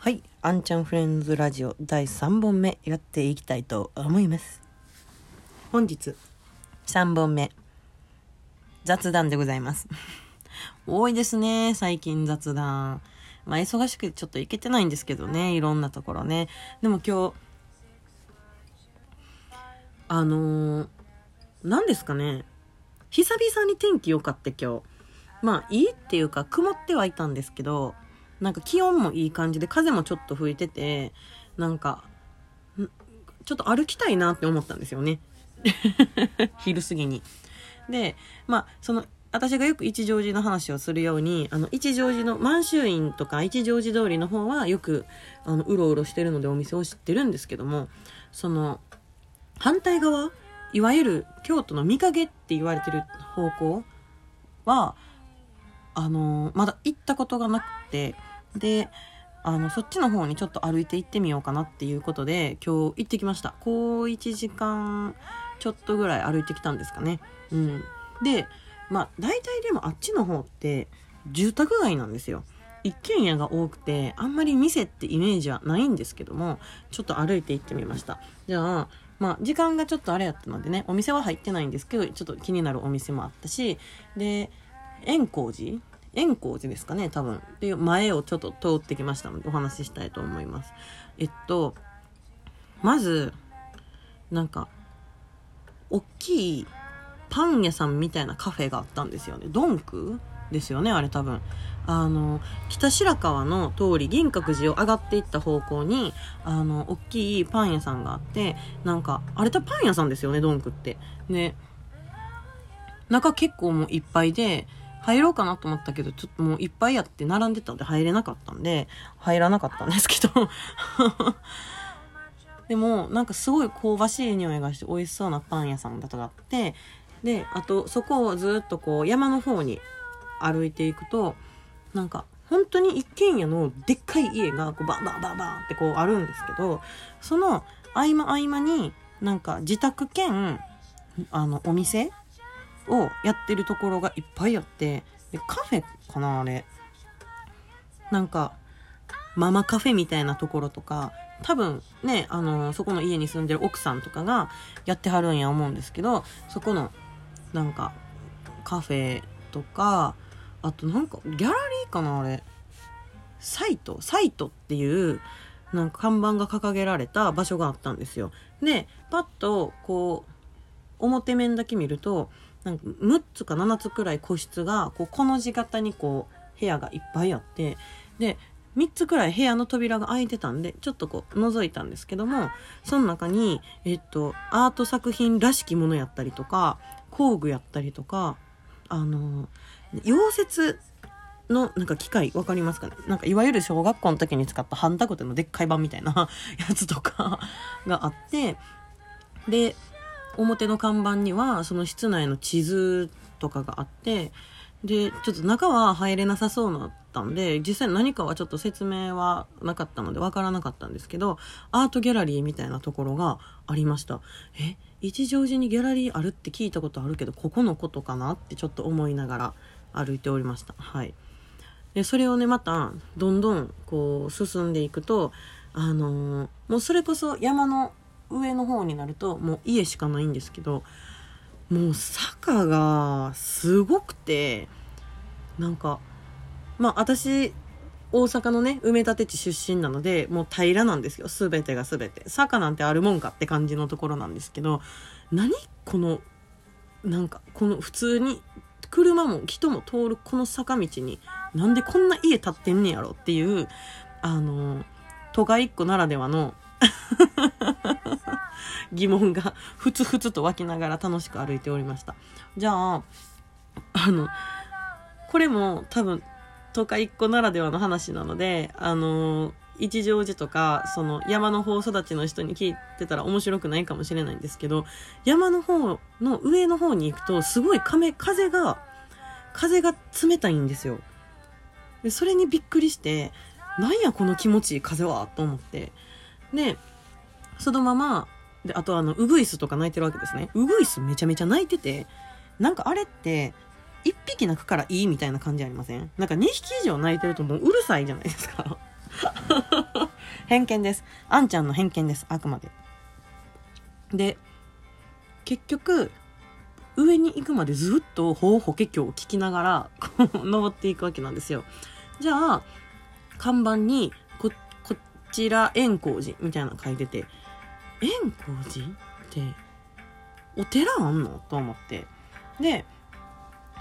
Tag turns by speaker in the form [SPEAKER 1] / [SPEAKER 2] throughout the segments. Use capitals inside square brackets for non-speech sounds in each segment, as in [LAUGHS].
[SPEAKER 1] はい、あんちゃんフレンズラジオ第3本目やっていきたいと思います。本日3本目雑談でございます。多いですね、最近雑談。まあ忙しくてちょっと行けてないんですけどね、いろんなところね。でも今日、あのー、何ですかね、久々に天気良かって今日。まあいいっていうか曇ってはいたんですけど、なんか気温もいい感じで風もちょっと吹いてて、なんか、ちょっと歩きたいなって思ったんですよね。[LAUGHS] 昼過ぎに。で、まあ、その、私がよく一乗寺の話をするように、あの、一乗寺の満州院とか一乗寺通りの方はよく、あの、うろうろしてるのでお店を知ってるんですけども、その、反対側、いわゆる京都の御影って言われてる方向は、あの、まだ行ったことがなくて、で、あの、そっちの方にちょっと歩いて行ってみようかなっていうことで、今日行ってきました。こう1時間ちょっとぐらい歩いてきたんですかね。うん。で、まあ、大体でもあっちの方って住宅街なんですよ。一軒家が多くて、あんまり店ってイメージはないんですけども、ちょっと歩いて行ってみました。じゃあ、まあ、時間がちょっとあれやったのでね、お店は入ってないんですけど、ちょっと気になるお店もあったし、で、円光寺円光寺ですかね、多分。っていう前をちょっと通ってきましたので、お話ししたいと思います。えっと、まず、なんか、大きいパン屋さんみたいなカフェがあったんですよね。ドンクですよね、あれ多分。あの、北白川の通り、銀閣寺を上がっていった方向に、あの、大きいパン屋さんがあって、なんか、あれ多分パン屋さんですよね、ドンクって。で、中結構もういっぱいで、入ろうかなと思ったけど、ちょっともういっぱいやって並んでたので入れなかったんで、入らなかったんですけど。[LAUGHS] でも、なんかすごい香ばしい匂いがして美味しそうなパン屋さんだとかあって、で、あとそこをずっとこう山の方に歩いていくと、なんか本当に一軒家のでっかい家がこうバンバンバンバンってこうあるんですけど、その合間合間になんか自宅兼、あの、お店をやってるところがいっぱいあってでカフェかなあれ。なんかママカフェみたいなところとか多分ねあのそこの家に住んでる奥さんとかがやってはるんや思うんですけどそこのなんかカフェとかあとなんかギャラリーかなあれ。サイトサイトっていうなんか看板が掲げられた場所があったんですよ。でパッとこう表面だけ見るとなんか6つか7つくらい個室がこうこの字型にこう部屋がいっぱいあってで3つくらい部屋の扉が開いてたんでちょっとこう覗いたんですけどもその中に、えっと、アート作品らしきものやったりとか工具やったりとかあの溶接のなんか機械わかりますかね？なんかいわゆる小学校の時に使ったハンダコテのでっかい版みたいなやつとかがあってで表の看板にはその室内の地図とかがあってでちょっと中は入れなさそうだったんで実際何かはちょっと説明はなかったのでわからなかったんですけどアートギャラリーみたいなところがありました。え一乗寺にギャラリーあるって聞いたことあるけどここのことかなってちょっと思いながら歩いておりました。はい。でそれをねまたどんどんこう進んでいくとあのー、もうそれこそ山の上の方になるともう家しかないんですけどもう坂がすごくてなんかまあ私大阪のね埋め立て地出身なのでもう平らなんですよ。全てが全て。坂なんてあるもんかって感じのところなんですけど何このなんかこの普通に車も人も通るこの坂道になんでこんな家建ってんねやろっていうあの都会っ子ならではの [LAUGHS] 疑問がふつふつと湧きながら楽しく歩いておりました。じゃあ、あの、これも多分都会っ子ならではの話なので、あの、一乗寺とか、その山の方育ちの人に聞いてたら面白くないかもしれないんですけど、山の方の上の方に行くと、すごい風が、風が冷たいんですよ。で、それにびっくりして、なんやこの気持ちいい風はと思って。で、そのまま、で、あとあの、ウグイスとか鳴いてるわけですね。ウグイスめちゃめちゃ鳴いてて、なんかあれって、一匹鳴くからいいみたいな感じありません？なんか2匹以上鳴いてるともううるさいじゃないですか。[LAUGHS] 偏見です。あんちゃんの偏見です。あくまで。で、結局、上に行くまでずっと法法華経を聞きながら、こう、登っていくわけなんですよ。じゃあ、看板に、こ、こちら、円光寺みたいなの書いてて、円光寺って、お寺あんの？と思って。で、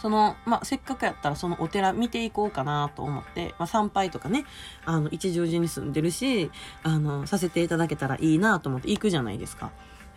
[SPEAKER 1] その、まあ、せっかくやったらそのお寺見ていこうかなと思って、まあ、参拝とかね、あの、一乗寺に住んでるし、あの、させていただけたらいいなと思って行くじゃないですか。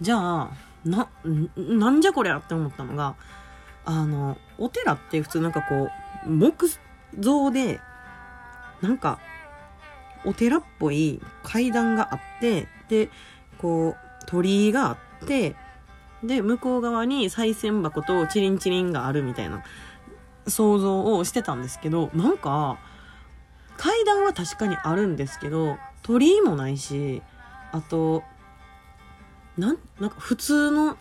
[SPEAKER 1] じゃあ、な、なんじゃこりゃって思ったのが、あの、お寺って普通なんかこう、木造で、なんか、お寺っぽい階段があって、で、こう、鳥居があって、で、向こう側に賽銭箱とチリンチリンがあるみたいな想像をしてたんですけど、なんか、階段は確かにあるんですけど、鳥居もないし、あと、なん、なんか普通の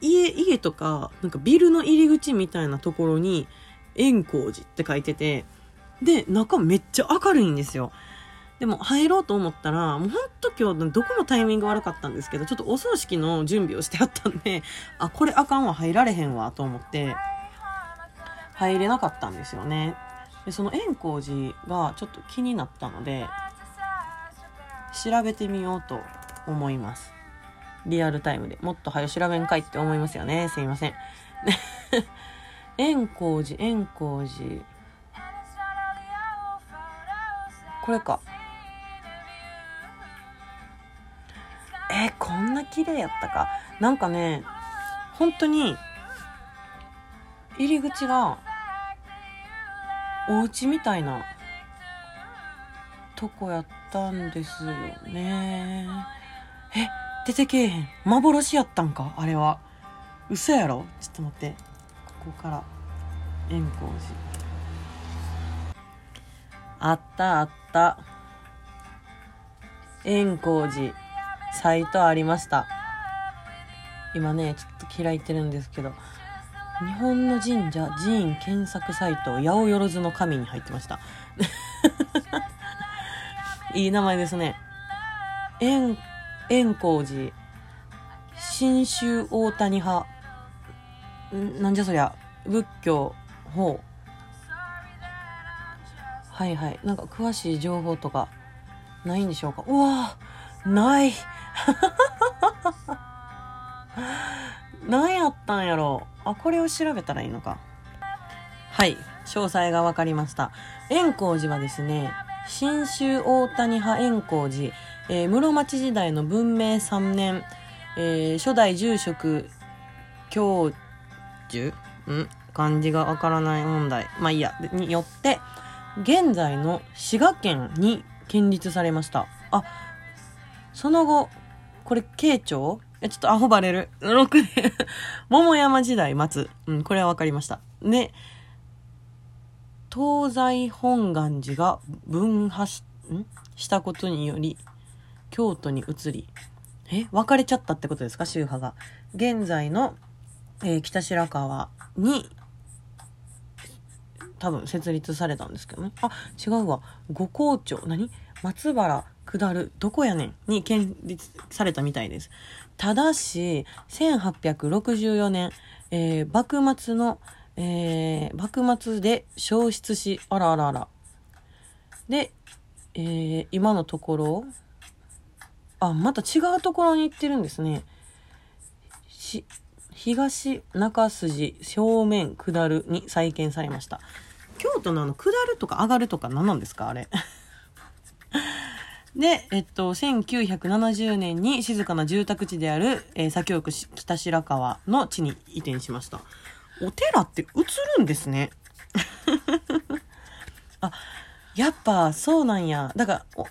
[SPEAKER 1] 家、家とか、なんかビルの入り口みたいなところに、円光寺って書いてて、で、中めっちゃ明るいんですよ。でも入ろうと思ったら、もうほんと今日どこもタイミング悪かったんですけど、ちょっとお葬式の準備をしてあったんで、あ、これあかんわ、入られへんわ、と思って、入れなかったんですよね。で、その円光寺がちょっと気になったので、調べてみようと思います。リアルタイムで。もっと早調べんかいって思いますよね。すいません。[LAUGHS] 円光寺、円光寺。これか。えーこんな綺麗やったか。なんかね、本当に、入り口が、お家みたいな、とこやったんですよね。え、出てけえへん。幻やったんか？あれは。嘘やろ？ちょっと待って。ここから、円光寺。あったあった。円光寺、サイトありました。今ね、ちょっと開いてるんですけど、日本の神社寺院検索サイト、八百万の神に入ってました。[LAUGHS] いい名前ですね。円、円光寺、新州大谷派、んなんじゃそりゃ、仏教、ほう。はいはい。なんか詳しい情報とかないんでしょうかうわない何やったんやろあ、これを調べたらいいのか。はい。詳細が分かりました。円光寺はですね、新州大谷派円光寺、えー室町時代の文明3年、えー初代住職教授？ん？漢字がわからない問題。まあいいや。によって、現在の滋賀県に建立されました。あ、その後、これ、慶長、ちょっとアホバレる。6年。[LAUGHS] 桃山時代末。うん、これはわかりました。で、東西本願寺が分派し、ん？したことにより、京都に移り、え分かれちゃったってことですか？宗派が。現在の、えー北白川に、多分設立されたんですけどね。あ、違うわ。五校町。何？松原下る。どこやねんに建立されたみたいです。ただし、1864年、えー幕末の、えー幕末で消失し、あらあらあら。で、えー今のところ、あ、また違うところに行ってるんですね。し、東中筋正面下るに再建されました。京都のあの、下るとか上がるとか何なんですか？あれ。で、えっと、1970年に静かな住宅地である、えー、左京区北白川の地に移転しました。お寺って映るんですね。[LAUGHS] あ、やっぱそうなんや。だから、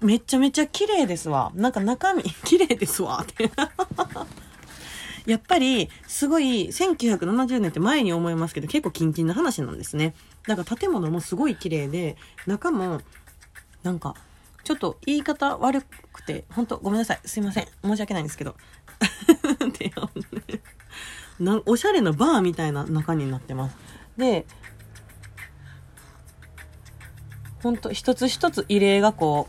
[SPEAKER 1] めっちゃめちゃ綺麗ですわ。なんか中身、[LAUGHS] 綺麗ですわ。って。[LAUGHS] やっぱり、すごい、1970年って前に思いますけど、結構キンキンな話なんですね。だから建物もすごい綺麗で、中も、なんか、ちょっと言い方悪くて、本当ごめんなさい。すいません。申し訳ないんですけど。[LAUGHS] なおしゃれなバーみたいな中になってます。で、ほんと一つ一つ入れがこ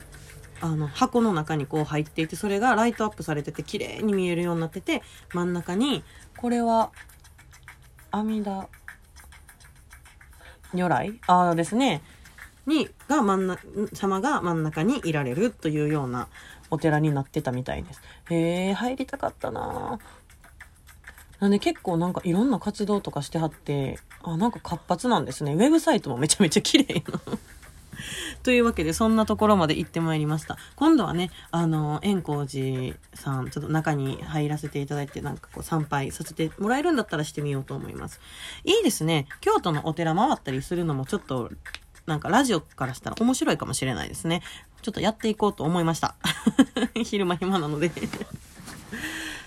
[SPEAKER 1] う、あの、箱の中にこう入っていて、それがライトアップされてて綺麗に見えるようになってて、真ん中に、これは、阿弥陀如来？ああですね。に、が真ん中、様が真ん中にいられるというようなお寺になってたみたいです。へえ、入りたかったななんで結構なんかいろんな活動とかしてはって、あ、なんか活発なんですね。ウェブサイトもめちゃめちゃ綺麗な [LAUGHS] というわけで、そんなところまで行ってまいりました。今度はね、あの、円光寺さん、ちょっと中に入らせていただいて、なんかこう参拝させてもらえるんだったらしてみようと思います。いいですね。京都のお寺回ったりするのもちょっと、なんかラジオからしたら面白いかもしれないですね。ちょっとやっていこうと思いました。[LAUGHS] 昼間暇なので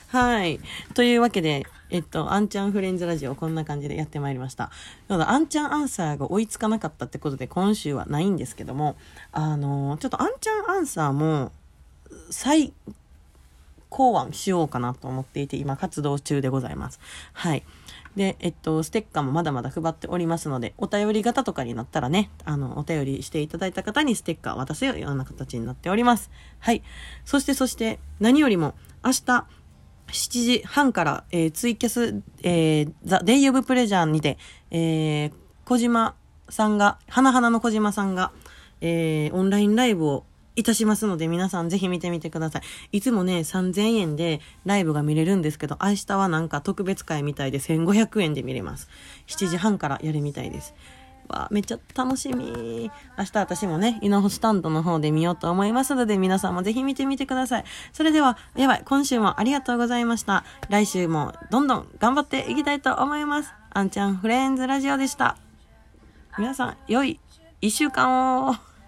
[SPEAKER 1] はい。というわけで、えっと、アンチャンフレンズラジオこんな感じでやってまいりました。ただ、アンチャンアンサーが追いつかなかったってことで今週はないんですけども、あの、ちょっとアンチャンアンサーも再考案しようかなと思っていて、今活動中でございます。はい。で、えっと、ステッカーもまだまだ配っておりますので、お便り型とかになったらね、あの、お便りしていただいた方にステッカーを渡せるような形になっております。はい。そして、そして、何よりも、明日、7時半から、えー、ツイキャス、えー、ザ・デイ・オブ・プレジャーにて、えー、小島さんが、花々の小島さんが、えー、オンラインライブをいたしますので、皆さんぜひ見てみてください。いつもね、3000円でライブが見れるんですけど、明日はなんか特別会みたいで1500円で見れます。7時半からやるみたいです。わめっちゃ楽しみ。明日私もね、イノホスタンドの方で見ようと思いますので、皆さんもぜひ見てみてください。それでは、やばい、今週もありがとうございました。来週もどんどん頑張っていきたいと思います。あんちゃんフレンズラジオでした。皆さん、良い一週間を